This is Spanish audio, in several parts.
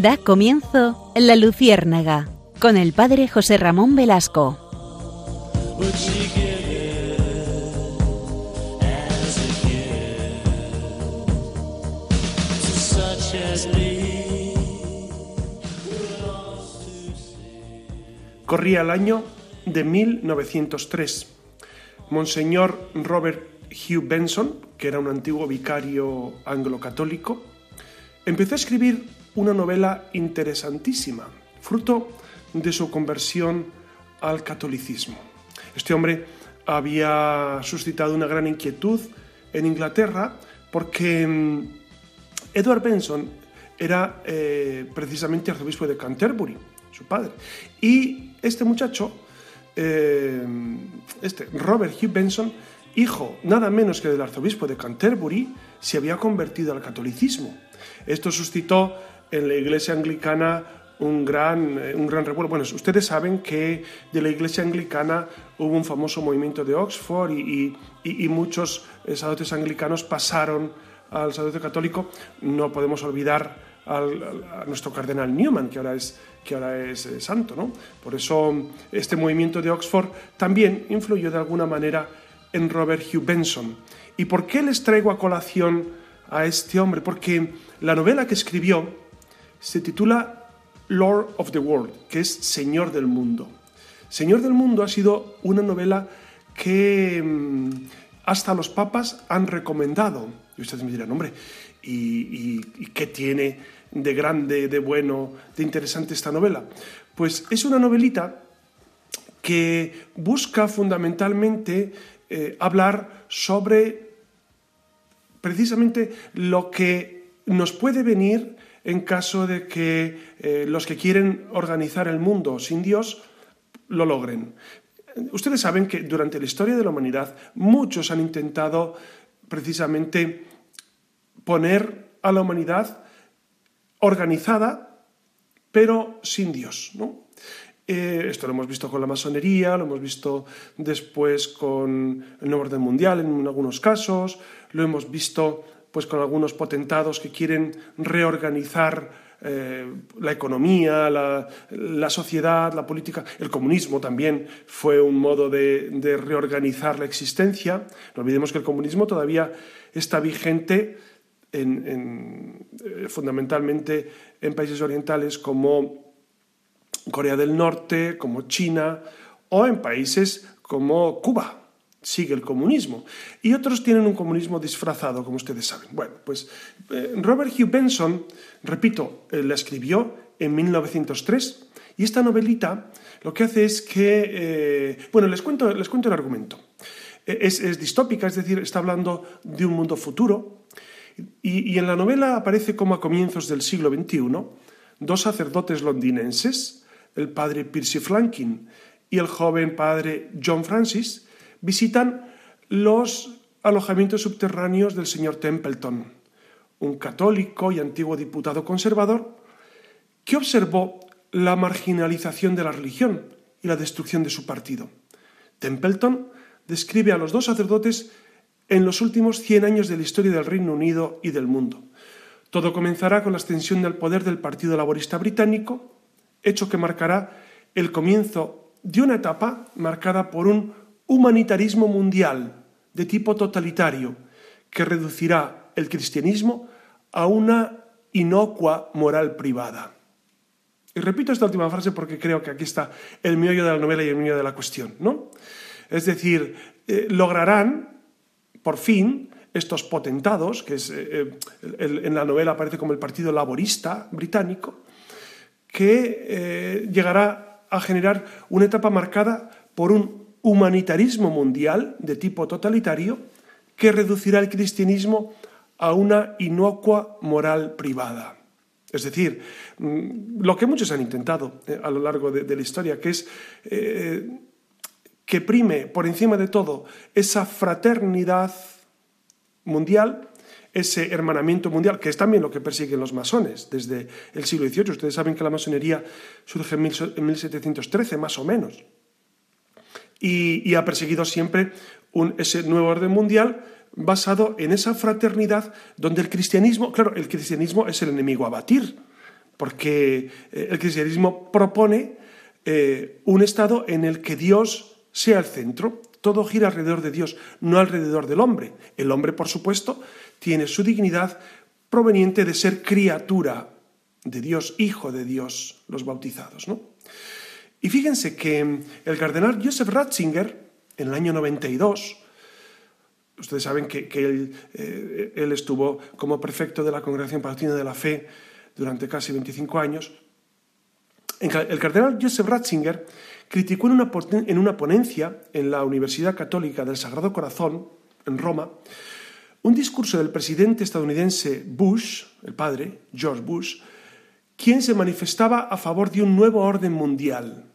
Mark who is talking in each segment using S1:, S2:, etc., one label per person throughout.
S1: Da comienzo La Luciérnaga con el padre José Ramón Velasco.
S2: Corría el año de 1903. Monseñor Robert Hugh Benson, que era un antiguo vicario anglo-católico, empezó a escribir una novela interesantísima, fruto de su conversión al catolicismo. Este hombre había suscitado una gran inquietud en Inglaterra porque mm, Edward Benson era eh, precisamente arzobispo de Canterbury, su padre. Y este muchacho, eh, este Robert Hugh Benson, hijo nada menos que del arzobispo de Canterbury, se había convertido al catolicismo. Esto suscitó en la iglesia anglicana un gran, eh, un gran revuelo. Bueno, ustedes saben que de la iglesia anglicana hubo un famoso movimiento de Oxford y, muchos sacerdotes anglicanos pasaron al sacerdote católico. No podemos olvidar a nuestro cardenal Newman, que ahora es, que ahora es eh, santo. ¿no? Por eso este movimiento de Oxford también influyó de alguna manera en Robert Hugh Benson. ¿Y por qué les traigo a colación a este hombre? Porque la novela que escribió se titula Lord of the World, que es Señor del Mundo. Señor del Mundo ha sido una novela que mm, hasta los papas han recomendado. Y ustedes me dirán, hombre, ¿y, qué tiene de grande, de bueno, de interesante esta novela? Pues es una novelita que busca fundamentalmente eh, hablar sobre precisamente lo que nos puede venir en caso de que eh, los que quieren organizar el mundo sin Dios lo logren. Ustedes saben que durante la historia de la humanidad muchos han intentado precisamente poner a la humanidad organizada, pero sin Dios. Eh, esto lo hemos visto con la masonería, lo hemos visto después con el nuevo orden mundial en algunos casos, lo hemos visto pues con algunos potentados que quieren reorganizar eh, la economía, la, sociedad, la política. El comunismo también fue un modo de, reorganizar la existencia. No olvidemos que el comunismo todavía está vigente en, eh, fundamentalmente en países orientales como Corea del Norte, como China o en países como Cuba sigue el comunismo. Y otros tienen un comunismo disfrazado, como ustedes saben. Bueno, pues eh, Robert Hugh Benson, repito, eh, la escribió en 1903 y esta novelita lo que hace es que, eh, bueno, les cuento, les cuento el argumento. Es, distópica, es decir, está hablando de un mundo futuro y, en la novela aparece como a comienzos del siglo XXI dos sacerdotes londinenses, el padre Percy Flankin y el joven padre John Francis, visitan los alojamientos subterráneos del señor Templeton, un católico y antiguo diputado conservador que observó la marginalización de la religión y la destrucción de su partido. Templeton describe a los dos sacerdotes en los últimos 100 años de la historia del Reino Unido y del mundo. Todo comenzará con la extensión del poder del Partido Laborista Británico, hecho que marcará el comienzo de una etapa marcada por un humanitarismo mundial de tipo totalitario que reducirá el cristianismo a una inocua moral privada. Y repito esta última frase porque creo que aquí está el meollo de la novela y el meollo de la cuestión, ¿no? Es decir, eh, lograrán, por fin, estos potentados, que eh, eh, en la novela aparece como el Partido Laborista británico, que llegará a generar una etapa marcada por un humanitarismo mundial de tipo totalitario que reducirá el cristianismo a una inocua moral privada. Es decir, mm, lo que muchos han intentado eh, a lo largo de, la historia, que es eh, que prime por encima de todo esa fraternidad mundial, ese hermanamiento mundial, que es también lo que persiguen los masones desde el siglo XVIII. Ustedes saben que la masonería surge en 1713, más o menos y, ha perseguido siempre ese nuevo orden mundial basado en esa fraternidad donde el cristianismo, claro, el cristianismo es el enemigo a batir, porque eh, el cristianismo propone eh, un estado en el que Dios sea el centro. Todo gira alrededor de Dios, no alrededor del hombre. El hombre, por supuesto, tiene su dignidad proveniente de ser criatura de Dios, hijo de Dios, los bautizados. ¿no? Y fíjense que el cardenal Joseph Ratzinger, en el año 92, ustedes saben que, eh, él, estuvo como prefecto de la Congregación Palatina de la Fe durante casi 25 años, el cardenal Joseph Ratzinger criticó en una, en una ponencia en la Universidad Católica del Sagrado Corazón, en Roma, un discurso del presidente estadounidense Bush, el padre, George Bush, quien se manifestaba a favor de un nuevo orden mundial.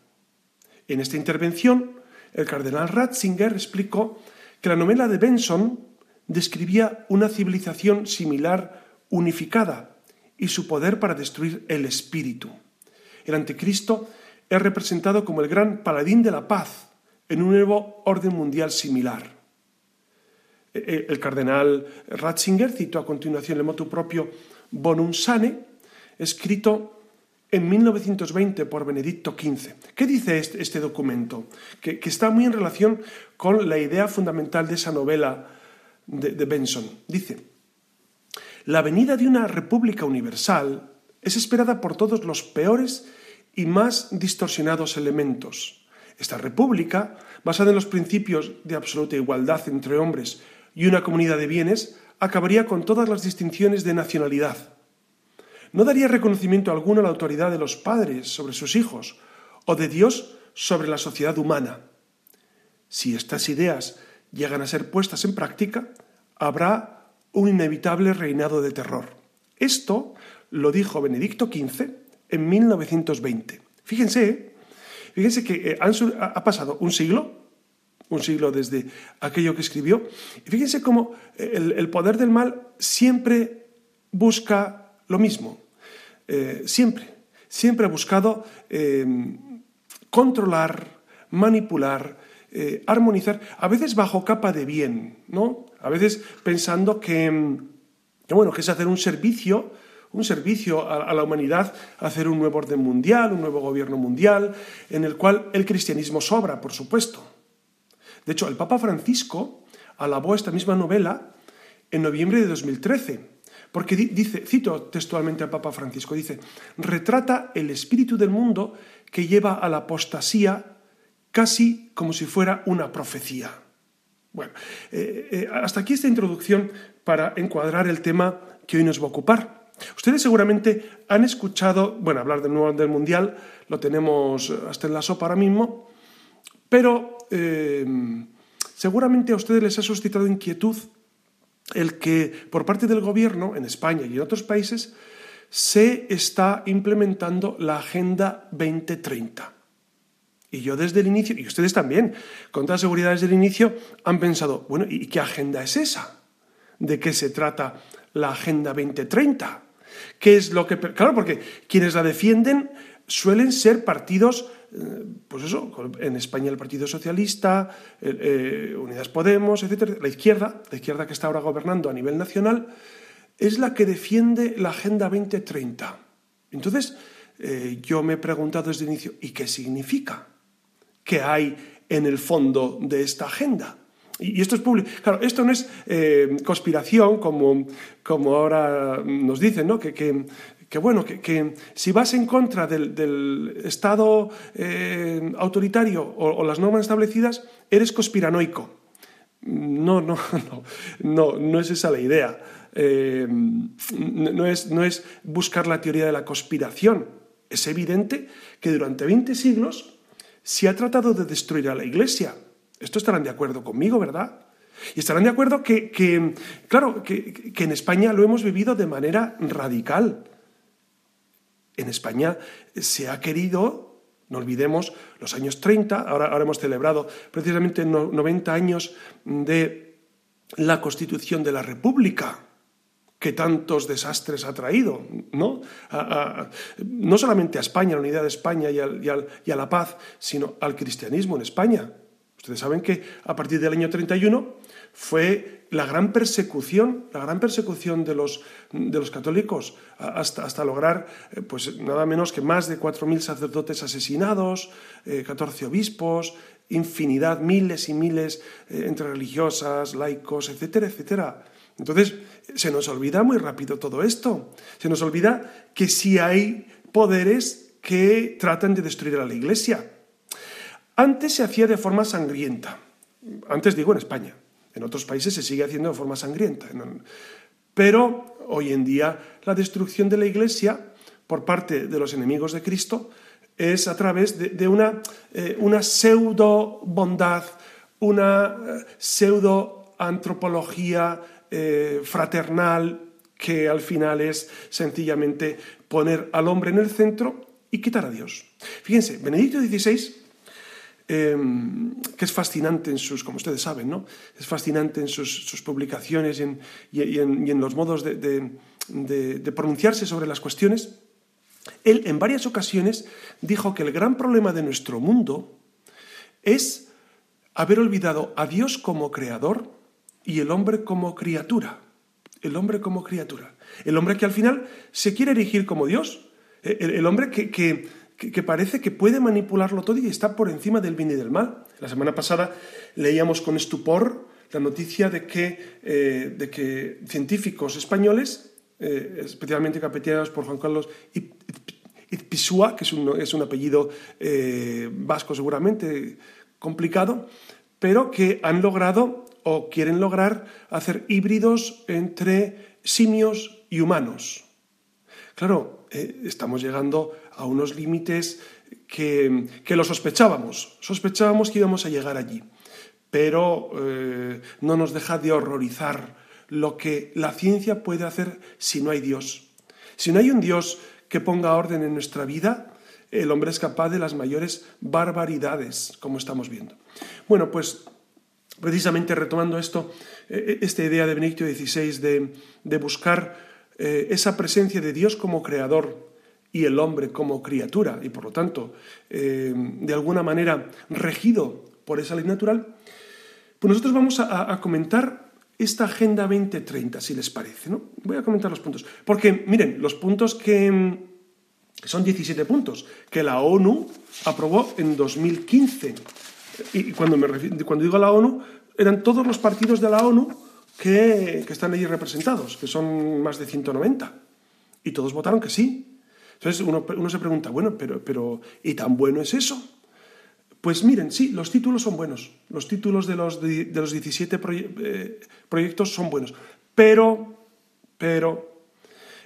S2: En esta intervención, el cardenal Ratzinger explicó que la novela de Benson describía una civilización similar unificada y su poder para destruir el espíritu. El anticristo es representado como el gran paladín de la paz en un nuevo orden mundial similar. E, e, el cardenal Ratzinger citó a continuación el motu propio Bonum Sane, escrito en 1920 por Benedicto XV. ¿Qué dice este, este documento? Que, está muy en relación con la idea fundamental de esa novela de, de Benson. Dice, la venida de una república universal es esperada por todos los peores y más distorsionados elementos. Esta república, basada en los principios de absoluta igualdad entre hombres y una comunidad de bienes, acabaría con todas las distinciones de nacionalidad no daría reconocimiento alguno a la autoridad de los padres sobre sus hijos o de Dios sobre la sociedad humana. Si estas ideas llegan a ser puestas en práctica, habrá un inevitable reinado de terror. Esto lo dijo Benedicto XV en 1920. Fíjense, fíjense que eh, ha pasado un siglo, un siglo desde aquello que escribió, y fíjense cómo el poder del mal siempre busca lo mismo, eh, siempre, siempre ha buscado eh, controlar, manipular, eh, armonizar, a veces bajo capa de bien, ¿no? A veces pensando que, bueno, que es hacer un servicio, un servicio a, a, la humanidad, hacer un nuevo orden mundial, un nuevo gobierno mundial, en el cual el cristianismo sobra, por supuesto. De hecho, el Papa Francisco alabó esta misma novela en noviembre de 2013 porque dice, cito textualmente al Papa Francisco, dice, retrata el espíritu del mundo que lleva a la apostasía casi como si fuera una profecía. Bueno, eh, eh, hasta aquí esta introducción para encuadrar el tema que hoy nos va a ocupar. Ustedes seguramente han escuchado, bueno, hablar del nuevo orden mundial, lo tenemos hasta en la sopa ahora mismo, pero eh, seguramente a ustedes les ha suscitado inquietud el que por parte del gobierno en España y en otros países se está implementando la Agenda 2030. Y yo desde el inicio, y ustedes también, con toda seguridad desde el inicio, han pensado, bueno, ¿y qué agenda es esa? ¿De qué se trata la Agenda 2030? ¿Qué es lo que... Claro, porque quienes la defienden suelen ser partidos pues eso, en España el Partido Socialista, eh, Unidas Podemos, etcétera, la izquierda, la izquierda que está ahora gobernando a nivel nacional, es la que defiende la Agenda 2030. Entonces, eh, yo me he preguntado desde el inicio, ¿y qué significa? ¿Qué hay en el fondo de esta agenda? Y esto es público. Claro, esto no es conspiración, como, como ahora nos dicen, ¿no? que bueno, que, si vas en contra del, Estado eh, autoritario o, las normas establecidas, eres conspiranoico. No, no, no, no, no es esa la idea. Eh, no, es, no es buscar la teoría de la conspiración. Es evidente que durante 20 siglos se ha tratado de destruir a la Iglesia. Esto estarán de acuerdo conmigo, ¿verdad? Y estarán de acuerdo que, claro, que, en España lo hemos vivido de manera radical en España se ha querido, no olvidemos, los años 30, ahora, hemos celebrado precisamente 90 años de la Constitución de la República, que tantos desastres ha traído, ¿no? no solamente a España, a la unidad de España y, y a la paz, sino al cristianismo en España. Ustedes saben que a partir del año 31 fue la gran persecución, la gran persecución de los, de los católicos, hasta, hasta lograr eh, pues, nada menos que más de 4.000 sacerdotes asesinados, 14 obispos, infinidad, miles y miles entre religiosas, laicos, etcétera, etcétera. Entonces, se nos olvida muy rápido todo esto. Se nos olvida que si hay poderes que tratan de destruir a la Iglesia. Antes se hacía de forma sangrienta. Antes digo en España. En otros países se sigue haciendo de forma sangrienta. Pero hoy en día la destrucción de la Iglesia por parte de los enemigos de Cristo es a través de, una, eh, una pseudo bondad, una eh, pseudo antropología eh, fraternal que al final es sencillamente poner al hombre en el centro y quitar a Dios. Fíjense, Benedicto XVI, em, que es fascinante en sus, como ustedes saben, ¿no? es fascinante en sus, publicaciones y en, los modos de pronunciarse sobre las cuestiones, él en varias ocasiones dijo que el gran problema de nuestro mundo es haber olvidado a Dios como creador y el hombre como criatura. El hombre como criatura. El hombre que al final se quiere erigir como Dios. El, hombre que, parece que puede manipularlo todo y está por encima del bien y del mal. La semana pasada leíamos con estupor la noticia de que, eh, de que científicos españoles, eh, especialmente capitaneados por Juan Carlos Ipizua, que es un, es un apellido eh, vasco seguramente complicado, pero que han logrado o quieren lograr hacer híbridos entre simios y humanos. Claro, estamos llegando a unos límites que, lo sospechábamos, sospechábamos que íbamos a llegar allí, pero eh, no nos deja de horrorizar lo que la ciencia puede hacer si no hay Dios. Si no hay un Dios que ponga orden en nuestra vida, el hombre es capaz de las mayores barbaridades, como estamos viendo. Bueno, pues precisamente retomando esto, eh, esta idea de Benedicto XVI de, buscar eh, esa presencia de Dios como creador y el hombre como criatura, y por lo tanto, eh, de alguna manera regido por esa ley natural, pues nosotros vamos a, comentar esta Agenda 2030, si les parece. ¿no? Voy a comentar los puntos. Porque, miren, los puntos que, son 17 puntos, que la ONU aprobó en 2015 y cuando, me cuando digo la ONU, eran todos los partidos de la ONU que, están allí representados, que son más de 190. Y todos votaron que sí. Entonces uno, se pregunta, bueno, pero, pero ¿y tan bueno es eso? Pues miren, sí, los títulos son buenos. Los títulos de los, de, los 17 eh, proyectos son buenos. Pero, pero,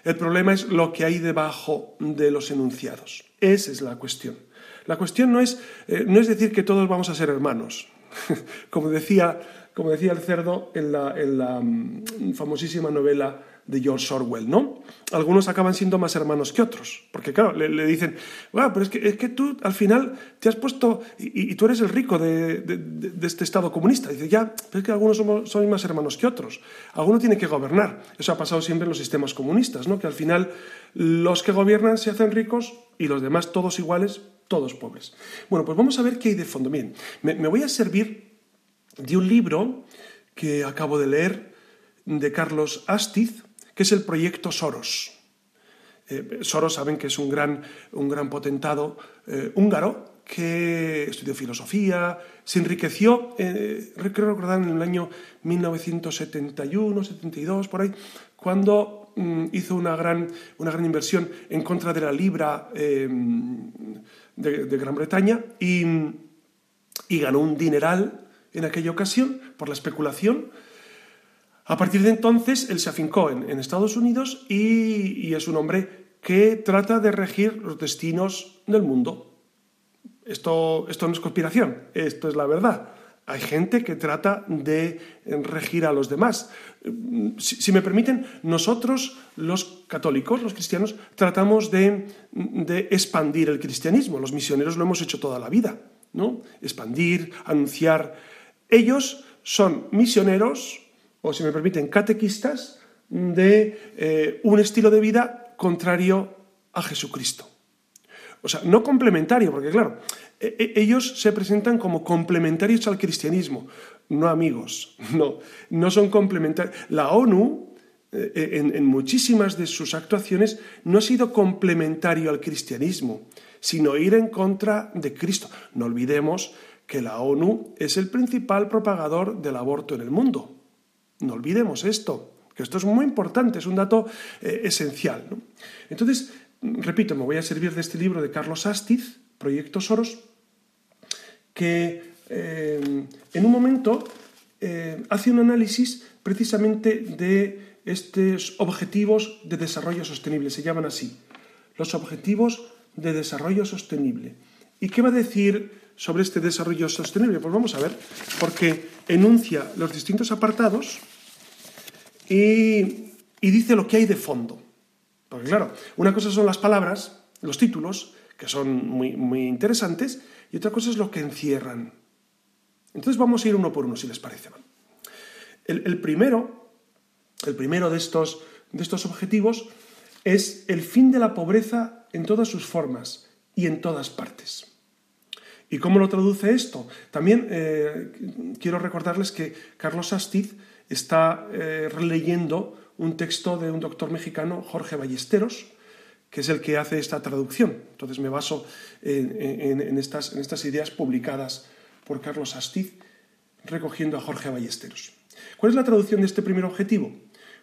S2: el problema es lo que hay debajo de los enunciados. Esa es la cuestión. La cuestión no es, eh, no es decir que todos vamos a ser hermanos, como, decía, como decía el cerdo en la, en la mm, famosísima novela de George Orwell, ¿no? Algunos acaban siendo más hermanos que otros, porque claro, le, dicen, bueno, pero es que, es que tú al final te has puesto, y, tú eres el rico de, de, este Estado comunista. Dice, ya, pero es que algunos somos, son más hermanos que otros. Alguno tiene que gobernar. Eso ha pasado siempre en los sistemas comunistas, ¿no? Que al final los que gobiernan se hacen ricos y los demás todos iguales todos pobres. Bueno, pues vamos a ver qué hay de fondo. Miren, me, voy a servir de un libro que acabo de leer de Carlos Astiz, que es el proyecto Soros. Eh, Soros saben que es un gran, un gran potentado eh, húngaro que estudió filosofía, se enriqueció, eh, creo recordar en el año 1971, 72, por ahí, cuando mm, hizo una gran, una gran inversión en contra de la libra de, Gran Bretaña y, ganó un dineral en aquella ocasión por la especulación. A partir de entonces, él se afincó en, Estados Unidos y, es un hombre que trata de regir los destinos del mundo. Esto, esto no es conspiración, esto es la verdad. Hay gente que trata de regir a los demás. Si, me permiten, nosotros los católicos, los cristianos, tratamos de, expandir el cristianismo. Los misioneros lo hemos hecho toda la vida, ¿no? Expandir, anunciar. Ellos son misioneros, o si me permiten, catequistas de eh, un estilo de vida contrario a Jesucristo. O sea, no complementario, porque claro, e, e, ellos se presentan como complementarios al cristianismo, no amigos, no, no son complementarios. La ONU, eh, en, en muchísimas de sus actuaciones, no ha sido complementario al cristianismo, sino ir en contra de Cristo. No olvidemos que la ONU es el principal propagador del aborto en el mundo. No olvidemos esto, que esto es muy importante, es un dato eh, esencial. Entonces, repito, me voy a servir de este libro de Carlos Astiz, Proyecto Soros, que eh, en un momento eh, hace un análisis precisamente de estos objetivos de desarrollo sostenible, se llaman así, los objetivos de desarrollo sostenible. ¿Y qué va a decir sobre este desarrollo sostenible? Pues vamos a ver, porque enuncia los distintos apartados y, dice lo que hay de fondo. Porque claro, una cosa son las palabras, los títulos, que son muy, muy interesantes, y otra cosa es lo que encierran. Entonces vamos a ir uno por uno, si les parece. El, primero, el primero de, estos, de estos objetivos es el fin de la pobreza en todas sus formas y en todas partes. ¿Y cómo lo traduce esto? También eh, quiero recordarles que Carlos Astiz está eh, releyendo un texto de un doctor mexicano, Jorge Ballesteros, que es el que hace esta traducción. Entonces me baso en, estas, en estas ideas publicadas por Carlos Astiz, recogiendo a Jorge Ballesteros. ¿Cuál es la traducción de este primer objetivo?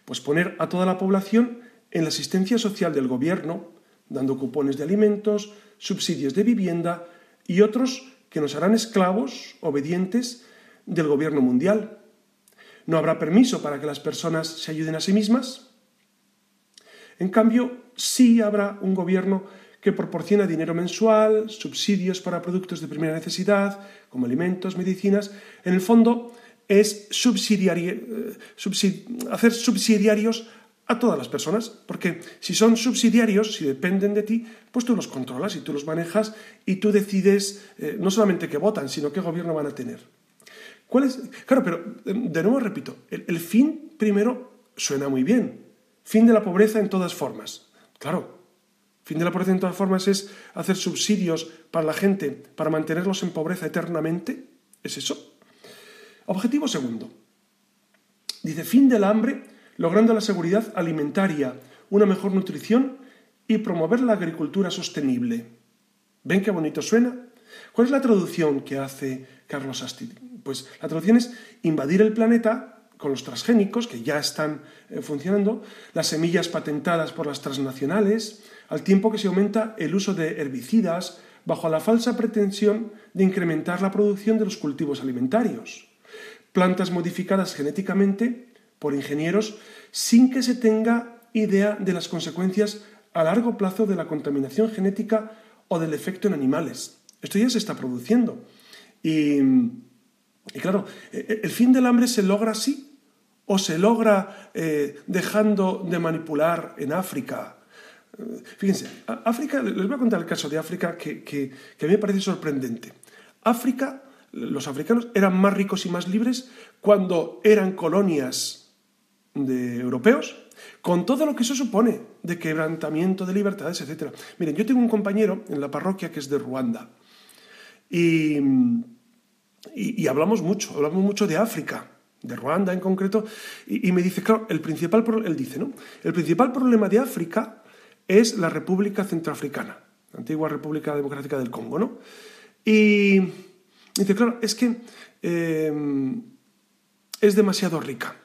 S2: Pues poner a toda la población en la asistencia social del gobierno, dando cupones de alimentos, subsidios de vivienda y otros que nos harán esclavos, obedientes del gobierno mundial. No habrá permiso para que las personas se ayuden a sí mismas. En cambio, sí habrá un gobierno que proporciona dinero mensual, subsidios para productos de primera necesidad, como alimentos, medicinas. En el fondo, es eh, hacer subsidiarios a todas las personas, porque si son subsidiarios, si dependen de ti, pues tú los controlas y tú los manejas y tú decides eh, no solamente qué votan, sino qué gobierno van a tener. ¿Cuál es? Claro, pero de nuevo repito, el, fin primero suena muy bien. Fin de la pobreza en todas formas. Claro, fin de la pobreza en todas formas es hacer subsidios para la gente, para mantenerlos en pobreza eternamente. ¿Es eso? Objetivo segundo. Dice, fin del hambre logrando la seguridad alimentaria, una mejor nutrición y promover la agricultura sostenible. ¿Ven qué bonito suena? ¿Cuál es la traducción que hace Carlos Asti? Pues la traducción es invadir el planeta con los transgénicos que ya están eh, funcionando, las semillas patentadas por las transnacionales, al tiempo que se aumenta el uso de herbicidas bajo la falsa pretensión de incrementar la producción de los cultivos alimentarios. Plantas modificadas genéticamente por ingenieros sin que se tenga idea de las consecuencias a largo plazo de la contaminación genética o del efecto en animales. Esto ya se está produciendo. Y, claro, e, e, ¿el fin del hambre se logra así? ¿O se logra eh, dejando de manipular en África? Eh, fíjense, África, les voy a contar el caso de África que, que a mí me parece sorprendente. África, los africanos eran más ricos y más libres cuando eran colonias de europeos, con todo lo que eso supone de quebrantamiento de libertades, etc. Miren, yo tengo un compañero en la parroquia que es de Ruanda y, y, hablamos mucho, hablamos mucho de África, de Ruanda en concreto, y, me dice, claro, el principal, dice, ¿no? El principal problema de África es la República Centroafricana, la antigua República Democrática del Congo, ¿no? Y dice, claro, es que eh, es demasiado rica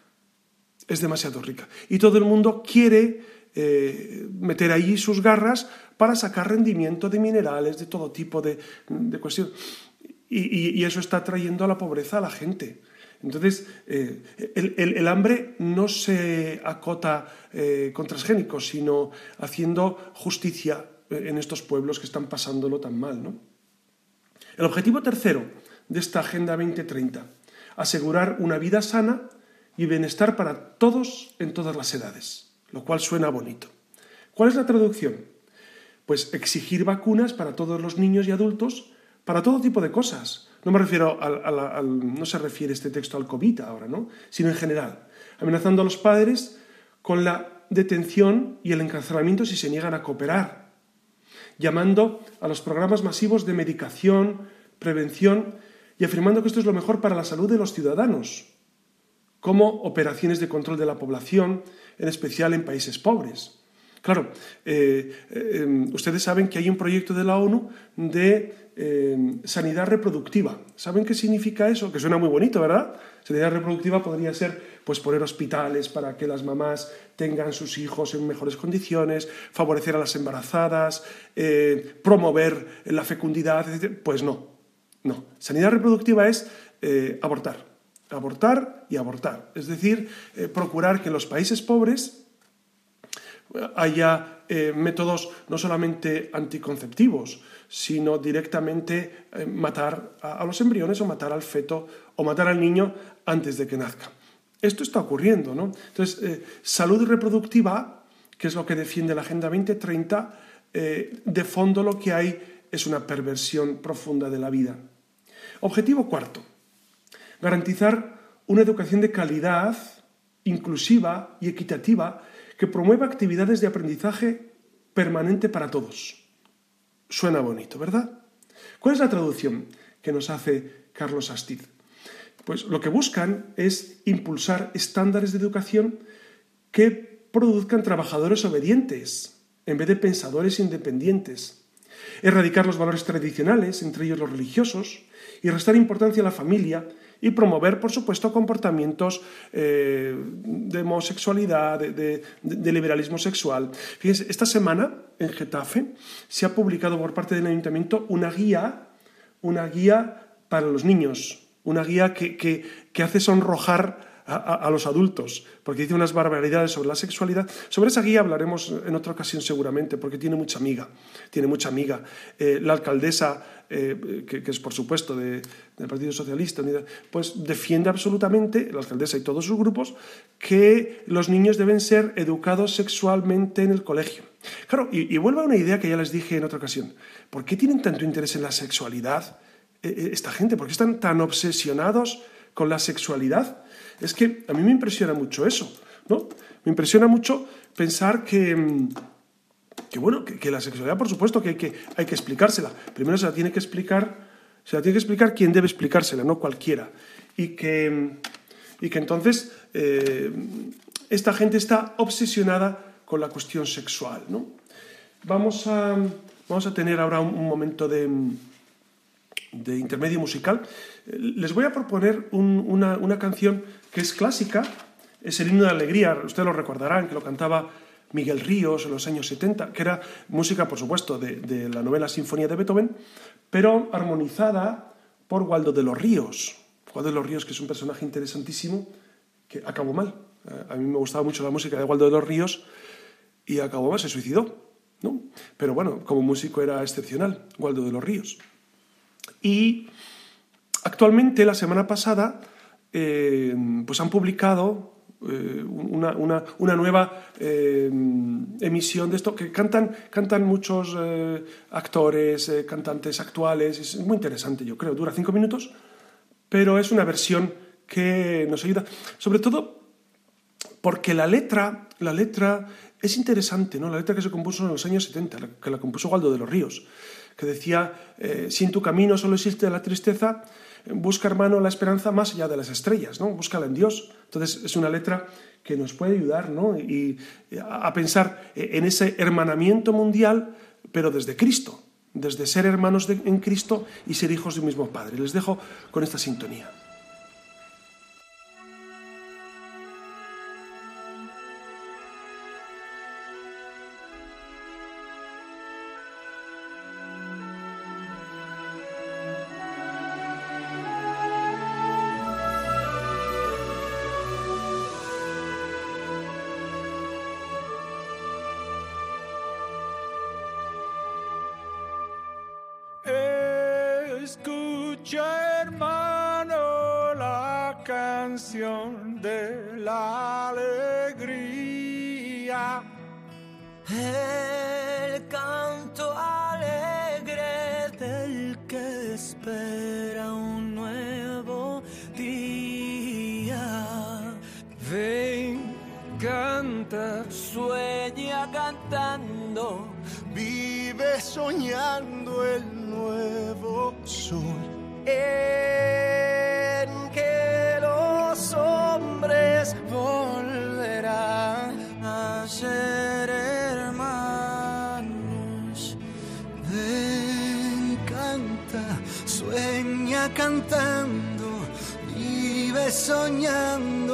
S2: es demasiado rica. Y todo el mundo quiere eh, meter ahí sus garras para sacar rendimiento de minerales, de todo tipo de, de cuestiones. Y, eso está trayendo a la pobreza a la gente. Entonces, eh, el, hambre no se acota eh, con transgénicos, sino haciendo justicia en estos pueblos que están pasándolo tan mal. ¿no? El objetivo tercero de esta Agenda 2030, asegurar una vida sana y bienestar para todos en todas las edades, lo cual suena bonito. ¿Cuál es la traducción? Pues exigir vacunas para todos los niños y adultos para todo tipo de cosas. No me refiero al, no se refiere este texto al COVID ahora, ¿no? Sino en general, amenazando a los padres con la detención y el encarcelamiento si se niegan a cooperar. llamando a los programas masivos de medicación, prevención y afirmando que esto es lo mejor para la salud de los ciudadanos, como operaciones de control de la población, en especial en países pobres. Claro, eh, eh, em, ustedes saben que hay un proyecto de la ONU de em, sanidad reproductiva. ¿Saben qué significa eso? Que suena muy bonito, ¿verdad? Sanidad reproductiva podría ser pues poner hospitales para que las mamás tengan sus hijos en mejores condiciones, favorecer a las embarazadas, eh, promover la fecundidad, etc. Pues no, no. Sanidad reproductiva es abortar, abortar y abortar. Es decir, procurar que en los países pobres haya eh, métodos no solamente anticonceptivos, sino directamente eh, matar a, los embriones o matar al feto o matar al niño antes de que nazca. Esto está ocurriendo, ¿no? Entonces, eh, salud reproductiva, que es lo que defiende la Agenda 2030, de fondo lo que hay es una perversión profunda de la vida. Objetivo cuarto, garantizar una educación de calidad, inclusiva y equitativa que promueva actividades de aprendizaje permanente para todos. Suena bonito, ¿verdad? ¿Cuál es la traducción que nos hace Carlos Astiz? Pues lo que buscan es impulsar estándares de educación que produzcan trabajadores obedientes en vez de pensadores independientes, erradicar los valores tradicionales, entre ellos los religiosos, y restar importancia a la familia y promover, por supuesto, comportamientos eh, de homosexualidad, de, liberalismo sexual. Fíjense, esta semana en Getafe se ha publicado por parte del ayuntamiento una guía, una guía para los niños, una guía que, que hace sonrojar a, los adultos, porque dice unas barbaridades sobre la sexualidad. Sobre esa guía hablaremos en otra ocasión seguramente, porque tiene mucha amiga, tiene mucha amiga. Eh, la alcaldesa, eh, que, es por supuesto del Partido Socialista, pues defiende absolutamente, la alcaldesa y todos sus grupos, que los niños deben ser educados sexualmente en el colegio. Claro, y, vuelvo a una idea que ya les dije en otra ocasión. ¿Por qué tienen tanto interés en la sexualidad eh, esta gente? ¿Por qué están tan obsesionados con la sexualidad? Es que a mí me impresiona mucho eso, ¿no? Me impresiona mucho pensar que, mm, que bueno, que, la sexualidad, por supuesto, que hay, que hay que explicársela. Primero se la tiene que explicar, se la tiene que explicar quien debe explicársela, no cualquiera. Y que, y que entonces eh, esta gente está obsesionada con la cuestión sexual, ¿no? Vamos a, vamos a tener ahora un, momento de, de intermedio musical. Les voy a proponer una, una canción que es clásica, es el himno de alegría, ustedes lo recordarán, que lo cantaba Miguel Ríos en los años 70, que era música, por supuesto, de, la novela Sinfonía de Beethoven, pero armonizada por Waldo de los Ríos. Waldo de los Ríos, que es un personaje interesantísimo, que acabó mal. Eh, a mí me gustaba mucho la música de Waldo de los Ríos y acabó mal, se suicidó. ¿no? Pero bueno, como músico era excepcional, Waldo de los Ríos. Y actualmente, la semana pasada, eh, pues han publicado eh, una, nueva eh, emisión de esto, que cantan, cantan muchos actores, cantantes actuales, es muy interesante yo creo, dura cinco minutos, pero es una versión que nos ayuda, sobre todo porque la letra, la letra es interesante, ¿no? la letra que se compuso en los años 70, que la compuso Waldo de los Ríos, que decía, si en tu camino solo existe la tristeza, busca, hermano, la esperanza más allá de las estrellas, ¿no? Búscala en Dios. Entonces, es una letra que nos puede ayudar, ¿no? Y, a pensar en ese hermanamiento mundial, pero desde Cristo, desde ser hermanos en Cristo y ser hijos de un mismo Padre. Les dejo con esta sintonía.
S3: Escucha hermano la canción de la alegría. El canto alegre del que espera un nuevo día. Ven, canta, sueña cantando, vive soñando el en que los hombres volverán a ser hermanos. Ven, canta, sueña cantando, vive soñando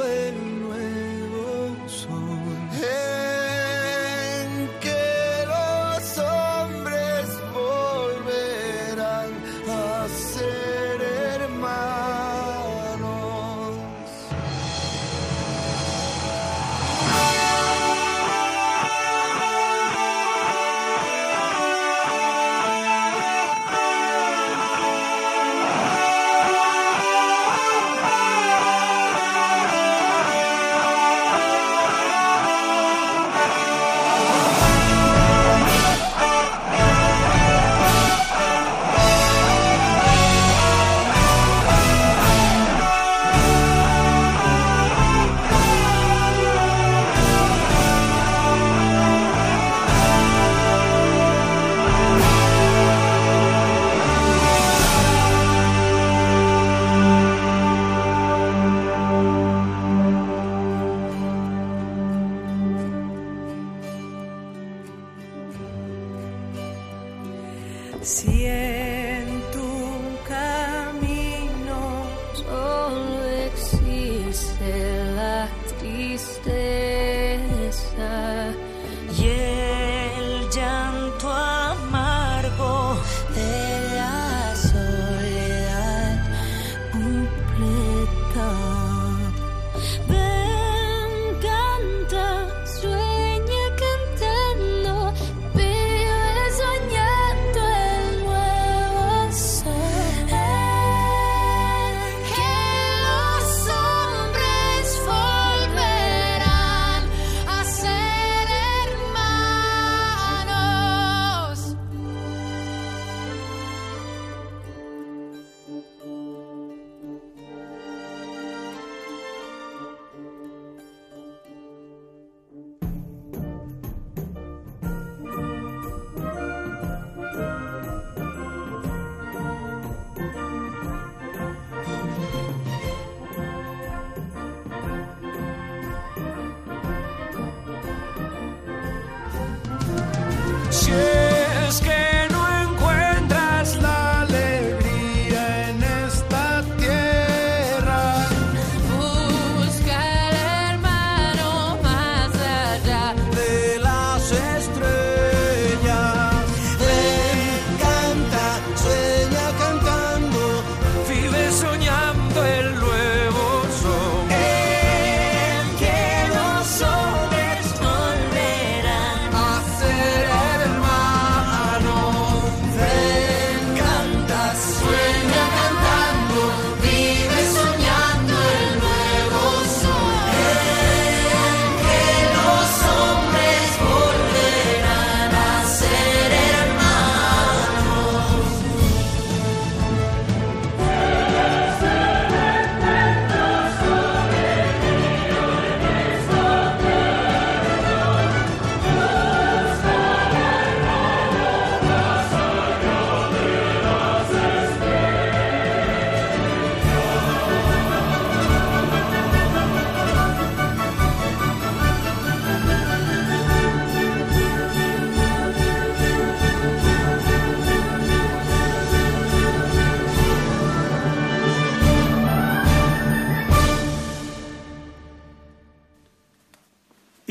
S2: share.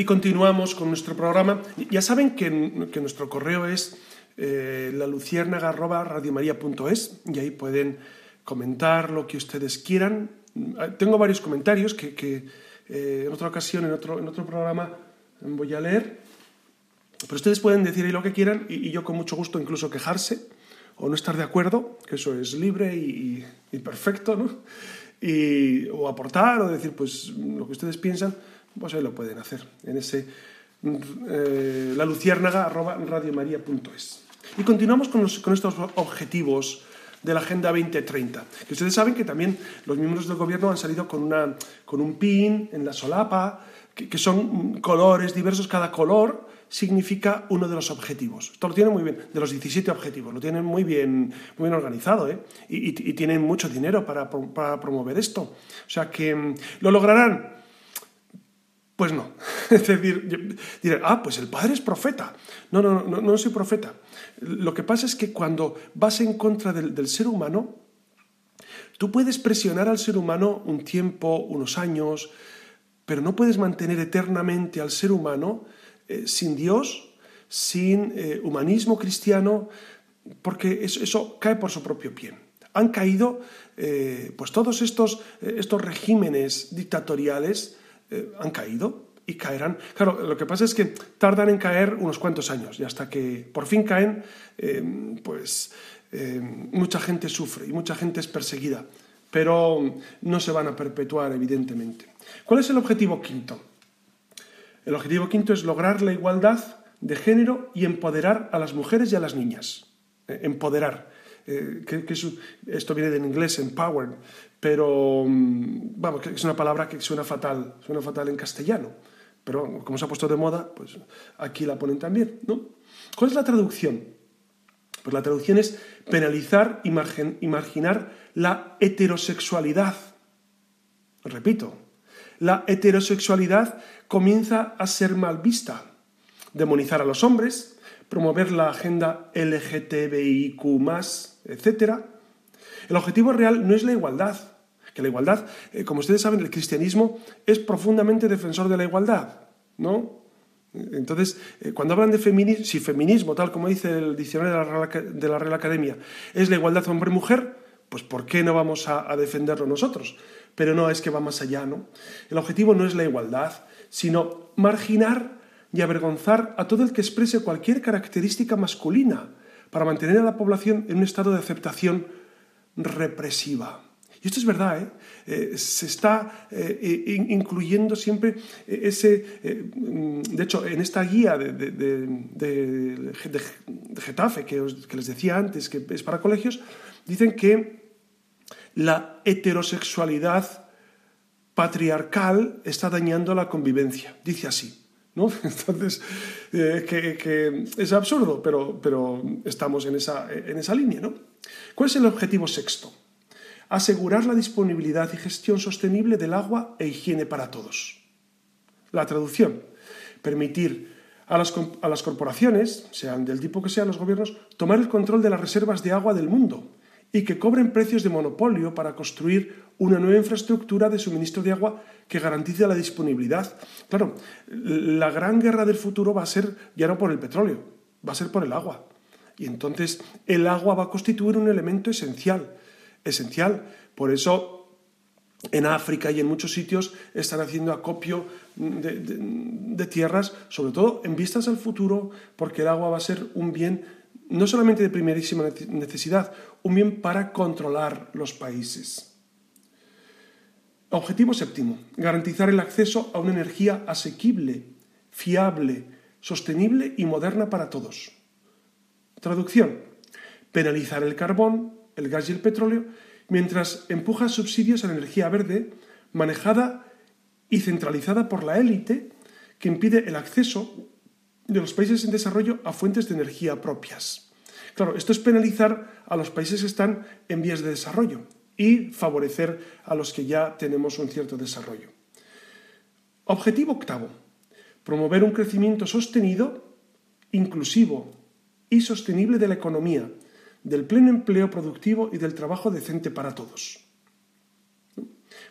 S2: Continuamos con nuestro programa. Ya saben que, nuestro correo es eh, laluciérnaga.radiomaría.es y ahí pueden comentar lo que ustedes quieran. Tengo varios comentarios que, eh, en otra ocasión, en otro, en otro programa, voy a leer. Pero ustedes pueden decir ahí lo que quieran y, yo con mucho gusto incluso quejarse o no estar de acuerdo, que eso es libre y, y perfecto, ¿no? Y, o aportar o decir pues lo que ustedes piensan pues ahí lo pueden hacer en ese eh, la luciérnaga Y continuamos con, con estos objetivos de la Agenda 2030. Que ustedes saben que también los miembros del gobierno han salido con, una, con un pin en la solapa, que, son colores diversos, cada color significa uno de los objetivos. Esto lo tienen muy bien, de los 17 objetivos, lo tienen muy bien, muy bien organizado ¿eh? y, tienen mucho dinero para, promover esto. O sea que mm, lo lograrán. Pues no. Es decir, diré, ah, pues el padre es profeta. No, no, no, no soy profeta. Lo que pasa es que cuando vas en contra del ser humano, tú puedes presionar al ser humano un tiempo, unos años, pero no puedes mantener eternamente al ser humano eh, sin Dios, sin eh, humanismo cristiano, porque eso, cae por su propio pie. Han caído, eh, pues todos estos, estos regímenes dictatoriales han caído y caerán. Claro, lo que pasa es que tardan en caer unos cuantos años y hasta que por fin caen, pues mucha gente sufre y mucha gente es perseguida, pero no se van a perpetuar, evidentemente. ¿Cuál es el objetivo quinto? El objetivo quinto es lograr la igualdad de género y empoderar a las mujeres y a las niñas. Eh, empoderar. Eh, que, esto viene del inglés, empower, pero mm, vamos, que es una palabra que suena fatal, suena fatal en castellano. Pero como se ha puesto de moda, pues aquí la ponen también, ¿no? ¿Cuál es la traducción? Pues la traducción es penalizar y marginar la heterosexualidad. Repito, la heterosexualidad comienza a ser mal vista, demonizar a los hombres, promover la agenda LGTBIQ, etc. El objetivo real no es la igualdad, que la igualdad, eh, como ustedes saben, el cristianismo es profundamente defensor de la igualdad, ¿no? Entonces, eh, cuando hablan de feminismo, si feminismo, tal como dice el diccionario de la Real, Academia, es la igualdad hombre-mujer, pues ¿por qué no vamos a, a defenderlo nosotros? Pero no, es que va más allá, ¿no? El objetivo no es la igualdad, sino marginar y avergonzar a todo el que exprese cualquier característica masculina para mantener a la población en un estado de aceptación represiva. Y esto es verdad, ¿eh? Eh, se está eh, incluyendo siempre ese... de hecho, en esta guía de, de, Getafe, que, que les decía antes, que es para colegios, dicen que la heterosexualidad patriarcal está dañando la convivencia. Dice así. Entonces, eh, que, es absurdo, pero, pero estamos en esa, en esa línea. ¿no? ¿Cuál es el objetivo sexto? Asegurar la disponibilidad y gestión sostenible del agua e higiene para todos. La traducción. Permitir a las, a las corporaciones, sean del tipo que sean los gobiernos, tomar el control de las reservas de agua del mundo y que cobren precios de monopolio para construir una nueva infraestructura de suministro de agua que garantice la disponibilidad. Claro, la gran guerra del futuro va a ser ya no por el petróleo, va a ser por el agua. Y entonces el agua va a constituir un elemento esencial, esencial. Por eso en África y en muchos sitios están haciendo acopio de, de, tierras, sobre todo en vistas al futuro, porque el agua va a ser un bien no solamente de primerísima necesidad, un bien para controlar los países. Objetivo séptimo, garantizar el acceso a una energía asequible, fiable, sostenible y moderna para todos. Traducción, penalizar el carbón, el gas y el petróleo, mientras empuja subsidios a la energía verde, manejada y centralizada por la élite, que impide el acceso de los países en desarrollo a fuentes de energía propias. Claro, esto es penalizar a los países que están en vías de desarrollo y favorecer a los que ya tenemos un cierto desarrollo. Objetivo octavo, promover un crecimiento sostenido, inclusivo y sostenible de la economía, del pleno empleo productivo y del trabajo decente para todos.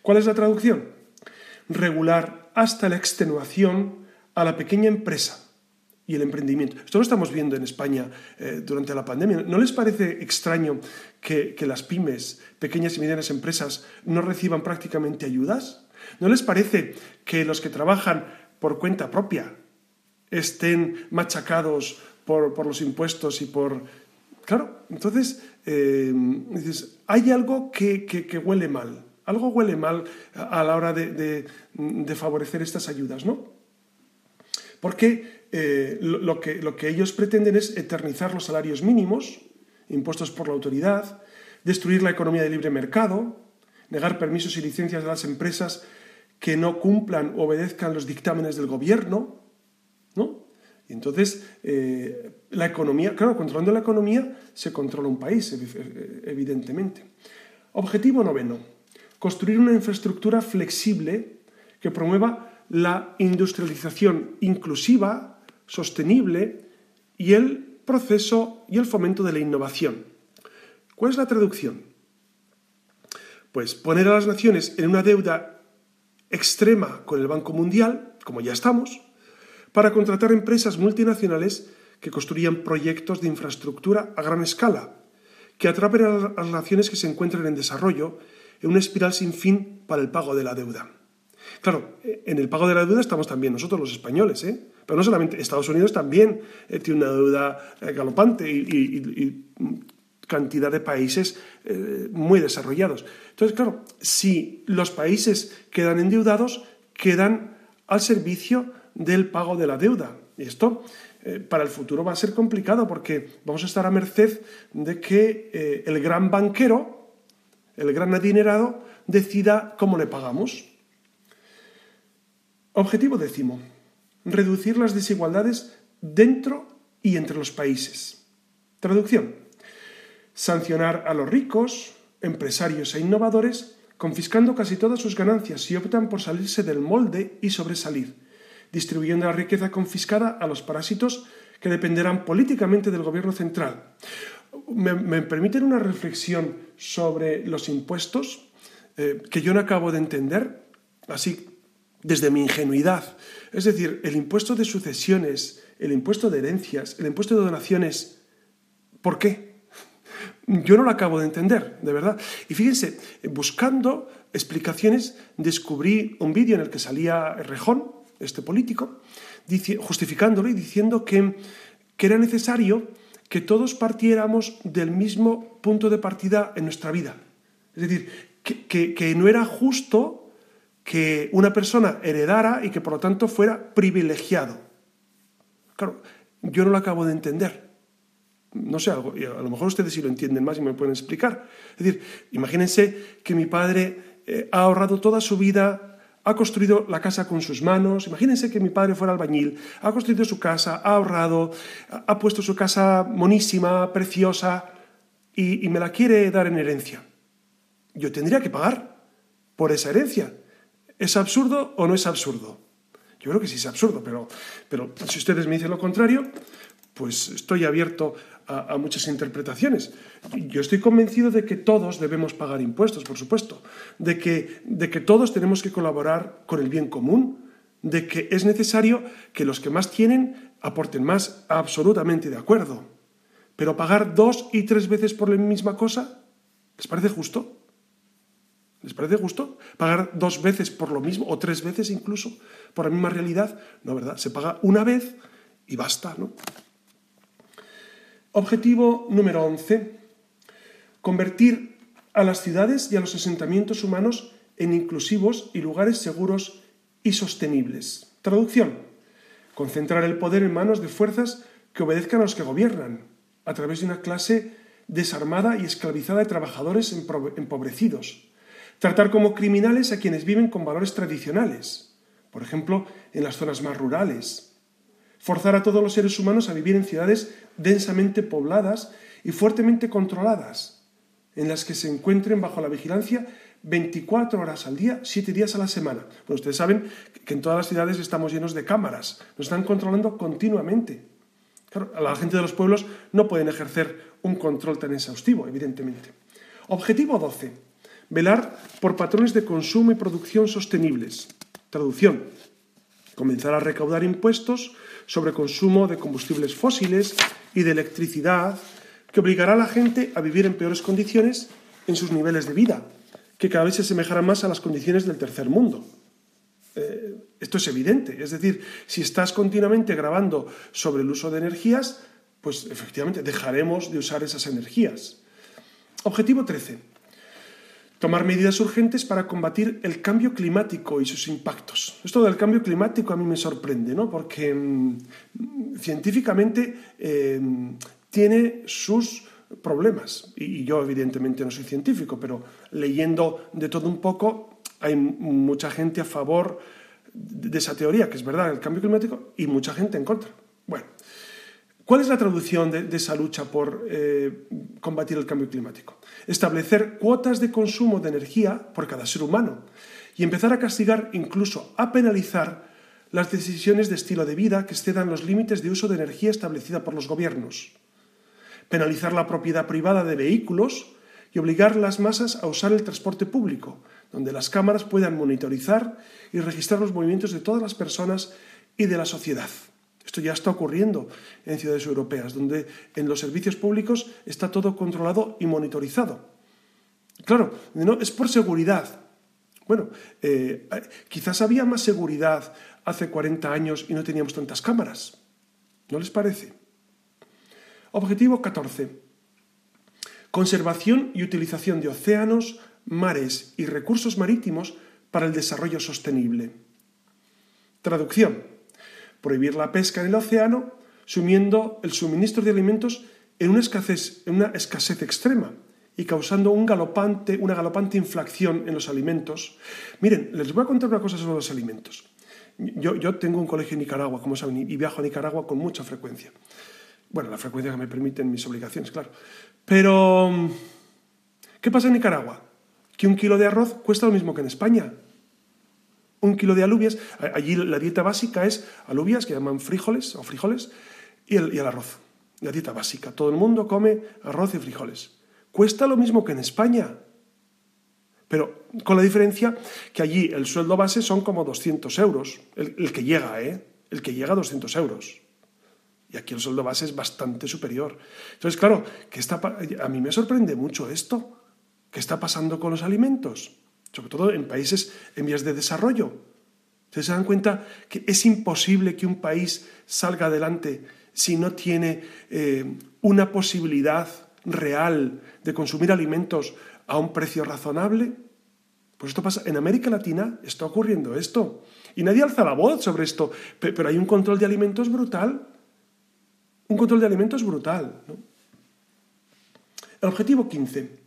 S2: ¿Cuál es la traducción? Regular hasta la extenuación a la pequeña empresa y el emprendimiento. Esto lo estamos viendo en España eh, durante la pandemia. ¿No les parece extraño que, las pymes, pequeñas y medianas empresas, no reciban prácticamente ayudas? ¿No les parece que los que trabajan por cuenta propia estén machacados por, los impuestos y por... Claro, entonces eh, dices, hay algo que, huele mal, algo huele mal a, la hora de, de favorecer estas ayudas, ¿no? Porque eh, lo, que, lo que ellos pretenden es eternizar los salarios mínimos impuestos por la autoridad, destruir la economía de libre mercado, negar permisos y licencias a las empresas que no cumplan o obedezcan los dictámenes del gobierno, ¿no? Y entonces, eh, la economía, claro, controlando la economía se controla un país, evidentemente. Objetivo noveno, construir una infraestructura flexible que promueva la industrialización inclusiva, sostenible y el proceso y el fomento de la innovación. ¿Cuál es la traducción? Pues poner a las naciones en una deuda extrema con el Banco Mundial, como ya estamos, para contratar empresas multinacionales que construyan proyectos de infraestructura a gran escala, que atrapen a las naciones que se encuentren en desarrollo en una espiral sin fin para el pago de la deuda. Claro, en el pago de la deuda estamos también nosotros los españoles, ¿eh? pero no solamente, Estados Unidos también eh, tiene una deuda eh, galopante y, cantidad de países muy desarrollados. Entonces, claro, si los países quedan endeudados, quedan al servicio del pago de la deuda. Y esto para el futuro va a ser complicado porque vamos a estar a merced de que el gran banquero, el gran adinerado, decida cómo le pagamos. Objetivo décimo. Reducir las desigualdades dentro y entre los países. Traducción. Sancionar a los ricos, empresarios e innovadores, confiscando casi todas sus ganancias si optan por salirse del molde y sobresalir, distribuyendo la riqueza confiscada a los parásitos que dependerán políticamente del gobierno central. ¿Me, permiten una reflexión sobre los impuestos eh, que yo no acabo de entender? Así desde mi ingenuidad. Es decir, el impuesto de sucesiones, el impuesto de herencias, el impuesto de donaciones, ¿por qué? Yo no lo acabo de entender, de verdad. Y fíjense, buscando explicaciones, descubrí un vídeo en el que salía Rejón, este político, justificándolo y diciendo que, que era necesario que todos partiéramos del mismo punto de partida en nuestra vida. Es decir, que, que no era justo que una persona heredara y que por lo tanto fuera privilegiado. Claro, yo no lo acabo de entender. No sé, a lo mejor ustedes sí lo entienden más y me pueden explicar. Es decir, imagínense que mi padre eh, ha ahorrado toda su vida, ha construido la casa con sus manos. Imagínense que mi padre fuera albañil, ha construido su casa, ha ahorrado, ha puesto su casa monísima, preciosa y me la quiere dar en herencia. Yo tendría que pagar por esa herencia ¿Es absurdo o no es absurdo? Yo creo que sí es absurdo, pero, pero si ustedes me dicen lo contrario, pues estoy abierto a, muchas interpretaciones. Yo estoy convencido de que todos debemos pagar impuestos, por supuesto, de que, de que todos tenemos que colaborar con el bien común, de que es necesario que los que más tienen aporten más, absolutamente de acuerdo. Pero pagar dos y tres veces por la misma cosa, ¿les parece justo? ¿Les parece justo? ¿Pagar dos veces por lo mismo o tres veces incluso por la misma realidad? No, ¿verdad? Se paga una vez y basta, ¿no? Objetivo número 11. Convertir a las ciudades y a los asentamientos humanos en inclusivos y lugares seguros y sostenibles. Traducción. Concentrar el poder en manos de fuerzas que obedezcan a los que gobiernan, a través de una clase desarmada y esclavizada de trabajadores empobrecidos Tratar como criminales a quienes viven con valores tradicionales, por ejemplo, en las zonas más rurales. Forzar a todos los seres humanos a vivir en ciudades densamente pobladas y fuertemente controladas, en las que se encuentren bajo la vigilancia 24 horas al día, 7 días a la semana. Bueno, ustedes saben que en todas las ciudades estamos llenos de cámaras, nos están controlando continuamente. Claro, la gente de los pueblos no pueden ejercer un control tan exhaustivo, evidentemente. Objetivo 12 Velar por patrones de consumo y producción sostenibles. Traducción. Comenzar a recaudar impuestos sobre consumo de combustibles fósiles y de electricidad que obligará a la gente a vivir en peores condiciones en sus niveles de vida, que cada vez se asemejarán más a las condiciones del tercer mundo. Eh, esto es evidente. Es decir, si estás continuamente grabando sobre el uso de energías, pues efectivamente dejaremos de usar esas energías. Objetivo 13 tomar medidas urgentes para combatir el cambio climático y sus impactos. Esto del cambio climático a mí me sorprende, ¿no? porque mm, científicamente eh, tiene sus problemas. Y, yo evidentemente no soy científico, pero leyendo de todo un poco hay mucha gente a favor de esa teoría, que es verdad, el cambio climático, y mucha gente en contra. Bueno, ¿cuál es la traducción de, esa lucha por eh, combatir el cambio climático? Establecer cuotas de consumo de energía por cada ser humano y empezar a castigar, incluso a penalizar, las decisiones de estilo de vida que excedan los límites de uso de energía establecida por los gobiernos. Penalizar la propiedad privada de vehículos y obligar las masas a usar el transporte público, donde las cámaras puedan monitorizar y registrar los movimientos de todas las personas y de la sociedad. Esto ya está ocurriendo en ciudades europeas, donde en los servicios públicos está todo controlado y monitorizado. Claro, no, es por seguridad. Bueno, eh, quizás había más seguridad hace 40 años y no teníamos tantas cámaras. ¿No les parece? Objetivo 14. Conservación y utilización de océanos, mares y recursos marítimos para el desarrollo sostenible. Traducción. Prohibir la pesca en el océano, sumiendo el suministro de alimentos en una escasez, en una escasez extrema y causando un galopante, una galopante inflación en los alimentos. Miren, les voy a contar una cosa sobre los alimentos. Yo, tengo un colegio en Nicaragua, como saben, y viajo a Nicaragua con mucha frecuencia. Bueno, la frecuencia que me permiten mis obligaciones, claro. Pero, ¿qué pasa en Nicaragua? Que un kilo de arroz cuesta lo mismo que en España. Un kilo de alubias, allí la dieta básica es alubias, que llaman frijoles o frijoles, y el, arroz. La dieta básica. Todo el mundo come arroz y frijoles. Cuesta lo mismo que en España. Pero con la diferencia que allí el sueldo base son como 200 euros, el, que llega, ¿eh? El que llega a 200 euros. Y aquí el sueldo base es bastante superior. Entonces, claro, que está, a mí me sorprende mucho esto. ¿Qué está pasando con los alimentos? Sobre todo en países en vías de desarrollo. ¿Ustedes se dan cuenta que es imposible que un país salga adelante si no tiene eh, una posibilidad real de consumir alimentos a un precio razonable? Pues esto pasa, en América Latina está ocurriendo esto. Y nadie alza la voz sobre esto, pero hay un control de alimentos brutal. Un control de alimentos brutal. El objetivo 15.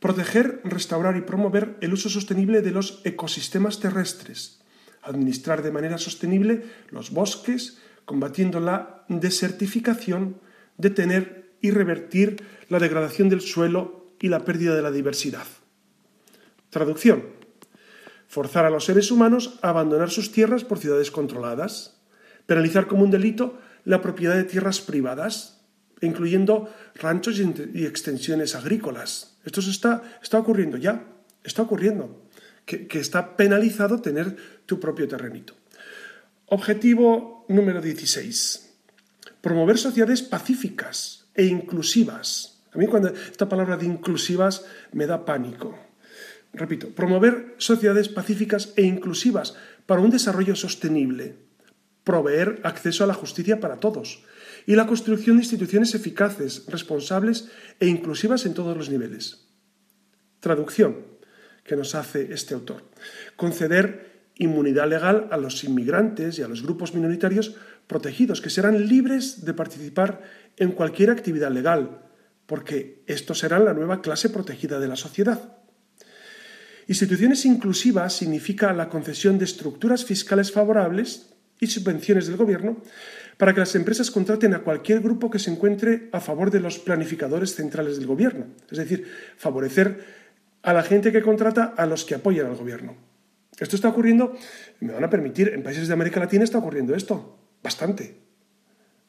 S2: Proteger, restaurar y promover el uso sostenible de los ecosistemas terrestres. Administrar de manera sostenible los bosques, combatiendo la desertificación, detener y revertir la degradación del suelo y la pérdida de la diversidad. Traducción. Forzar a los seres humanos a abandonar sus tierras por ciudades controladas. Penalizar como un delito la propiedad de tierras privadas, incluyendo ranchos y extensiones agrícolas. Esto está, está ocurriendo ya, está ocurriendo, que, que está penalizado tener tu propio terrenito. Objetivo número 16. Promover sociedades pacíficas e inclusivas. A mí cuando esta palabra de inclusivas me da pánico. Repito, promover sociedades pacíficas e inclusivas para un desarrollo sostenible, proveer acceso a la justicia para todos y la construcción de instituciones eficaces, responsables e inclusivas en todos los niveles. Traducción que nos hace este autor. Conceder inmunidad legal a los inmigrantes y a los grupos minoritarios protegidos, que serán libres de participar en cualquier actividad legal, porque estos serán la nueva clase protegida de la sociedad. Instituciones inclusivas significa la concesión de estructuras fiscales favorables y subvenciones del Gobierno para que las empresas contraten a cualquier grupo que se encuentre a favor de los planificadores centrales del Gobierno. Es decir, favorecer a la gente que contrata a los que apoyan al Gobierno. Esto está ocurriendo, me van a permitir, en países de América Latina está ocurriendo esto, bastante,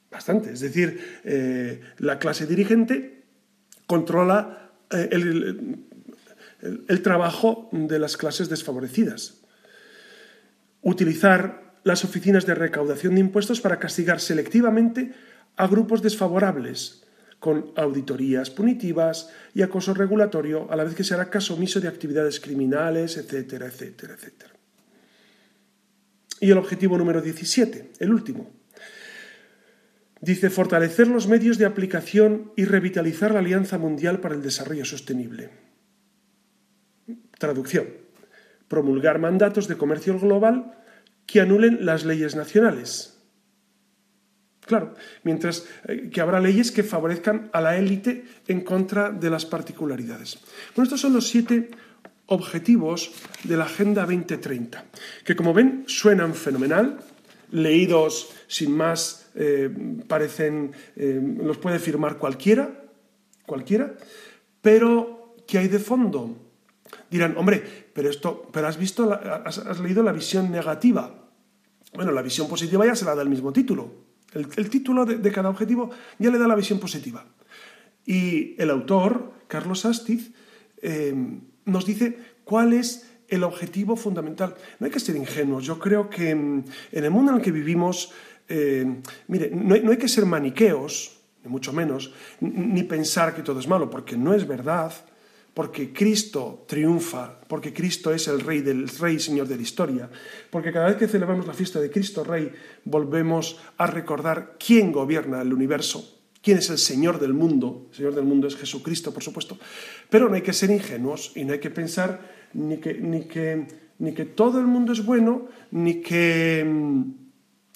S2: bastante. Es decir, eh, la clase dirigente controla eh, el, el trabajo de las clases desfavorecidas. Utilizar las oficinas de recaudación de impuestos para castigar selectivamente a grupos desfavorables, con auditorías punitivas y acoso regulatorio, a la vez que se hará caso omiso de actividades criminales, etcétera, etcétera, etcétera. Y el objetivo número 17, el último. Dice fortalecer los medios de aplicación y revitalizar la Alianza Mundial para el Desarrollo Sostenible. Traducción. Promulgar mandatos de comercio global que anulen las leyes nacionales. Claro, mientras eh, que habrá leyes que favorezcan a la élite en contra de las particularidades. Bueno, estos son los siete objetivos de la Agenda 2030, que como ven suenan fenomenal, leídos sin más, eh, parecen, eh, los puede firmar cualquiera, cualquiera, pero ¿qué hay de fondo? Dirán, hombre, pero esto, pero has visto, has, leído la visión negativa. Bueno, la visión positiva ya se la da el mismo título. El, título de, cada objetivo ya le da la visión positiva. Y el autor, Carlos Astiz, eh, nos dice cuál es el objetivo fundamental. No hay que ser ingenuos. Yo creo que en el mundo en el que vivimos, eh, mire, no hay, que ser maniqueos, ni mucho menos, ni pensar que todo es malo, porque no es verdad, porque Cristo triunfa, porque Cristo es el Rey del Rey Señor de la historia, porque cada vez que celebramos la fiesta de Cristo Rey volvemos a recordar quién gobierna el universo, quién es el Señor del mundo. El Señor del mundo es Jesucristo, por supuesto. Pero no hay que ser ingenuos y no hay que pensar ni que, ni que, ni que todo el mundo es bueno, ni que,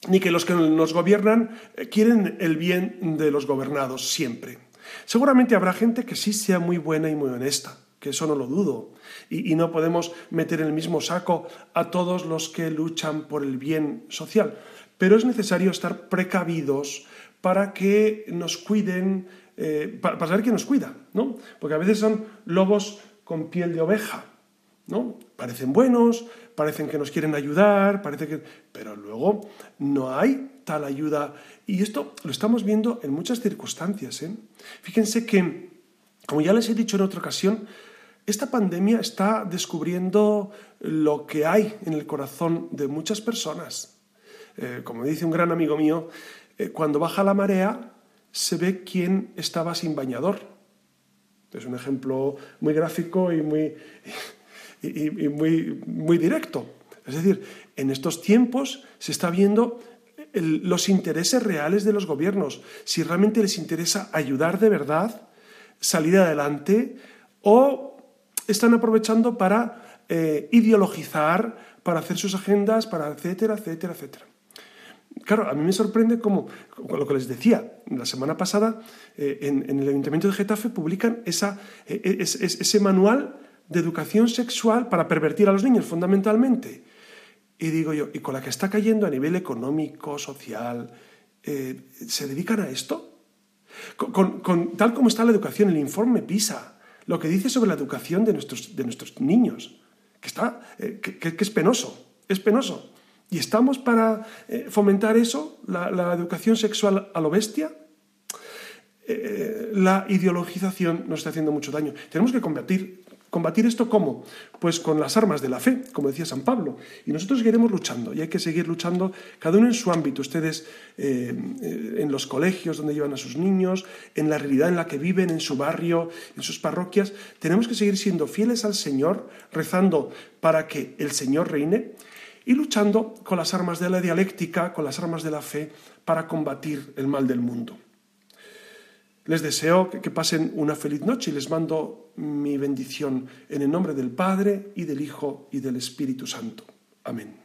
S2: ni que los que nos gobiernan eh, quieren el bien de los gobernados siempre. Seguramente habrá gente que sí sea muy buena y muy honesta, que eso no lo dudo, y, no podemos meter en el mismo saco a todos los que luchan por el bien social, pero es necesario estar precavidos para que nos cuiden, eh, para, saber quién nos cuida, ¿no? Porque a veces son lobos con piel de oveja, ¿no? Parecen buenos, parecen que nos quieren ayudar, parece que... pero luego no hay tal ayuda. Y esto lo estamos viendo en muchas circunstancias. ¿eh? Fíjense que, como ya les he dicho en otra ocasión, esta pandemia está descubriendo lo que hay en el corazón de muchas personas. Eh, como dice un gran amigo mío, eh, cuando baja la marea se ve quién estaba sin bañador. Es un ejemplo muy gráfico y muy, muy, muy directo. Es decir, en estos tiempos se está viendo los intereses reales de los gobiernos, si realmente les interesa ayudar de verdad, salir adelante, o están aprovechando para eh, ideologizar, para hacer sus agendas, para etcétera, etcétera, etcétera. Claro, a mí me sorprende como, lo que les decía, la semana pasada eh, en, el Ayuntamiento de Getafe publican esa, e, e, ese manual de educación sexual para pervertir a los niños, fundamentalmente. Y digo yo, ¿y con la que está cayendo a nivel económico, social, eh, se dedican a esto? Con, tal como está la educación, el informe PISA, lo que dice sobre la educación de nuestros, de nuestros niños, que, está, eh, que es penoso, es penoso. ¿Y estamos para eh, fomentar eso, la, educación sexual a lo bestia? La ideologización nos está haciendo mucho daño. Tenemos que combatir, combatir esto cómo? Pues con las armas de la fe, como decía San Pablo. Y nosotros seguiremos luchando y hay que seguir luchando, cada uno en su ámbito. Ustedes eh, en los colegios donde llevan a sus niños, en la realidad en la que viven, en su barrio, en sus parroquias. Tenemos que seguir siendo fieles al Señor, rezando para que el Señor reine y luchando con las armas de la dialéctica, con las armas de la fe, para combatir el mal del mundo. Les deseo que pasen una feliz noche y les mando mi bendición en el nombre del Padre y del Hijo y del Espíritu Santo. Amén.